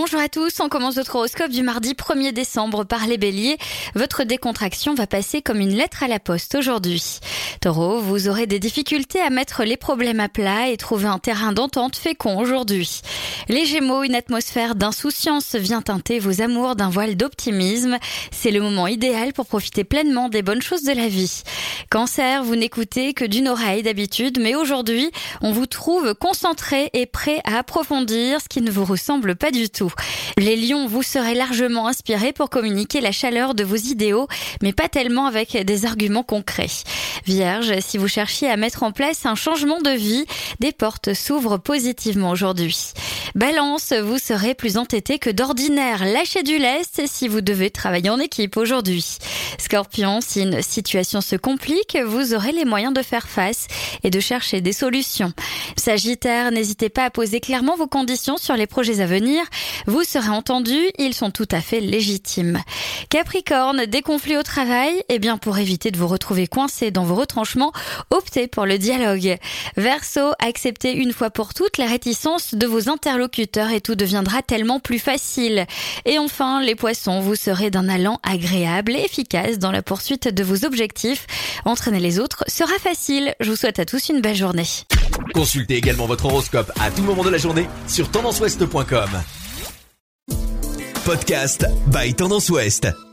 Bonjour à tous, on commence votre horoscope du mardi 1er décembre par les béliers. Votre décontraction va passer comme une lettre à la poste aujourd'hui. Taureau, vous aurez des difficultés à mettre les problèmes à plat et trouver un terrain d'entente fécond aujourd'hui. Les gémeaux, une atmosphère d'insouciance vient teinter vos amours d'un voile d'optimisme. C'est le moment idéal pour profiter pleinement des bonnes choses de la vie. Cancer, vous n'écoutez que d'une oreille d'habitude, mais aujourd'hui, on vous trouve concentré et prêt à approfondir ce qui ne vous ressemble pas du tout. Les lions, vous serez largement inspirés pour communiquer la chaleur de vos idéaux, mais pas tellement avec des arguments concrets. Vierge, si vous cherchiez à mettre en place un changement de vie, des portes s'ouvrent positivement aujourd'hui. Balance, vous serez plus entêté que d'ordinaire. Lâchez du lest si vous devez travailler en équipe aujourd'hui. Scorpion, si une situation se complique, vous aurez les moyens de faire face et de chercher des solutions. Sagittaire, n'hésitez pas à poser clairement vos conditions sur les projets à venir. Vous serez entendu, ils sont tout à fait légitimes. Capricorne, des conflits au travail, eh bien pour éviter de vous retrouver coincé dans vos retranchements, optez pour le dialogue. Verseau, acceptez une fois pour toutes la réticence de vos et tout deviendra tellement plus facile. Et enfin, les poissons, vous serez d'un allant agréable et efficace dans la poursuite de vos objectifs. Entraîner les autres sera facile. Je vous souhaite à tous une belle journée. Consultez également votre horoscope à tout moment de la journée sur tendanceouest.com. Podcast by Tendance Ouest.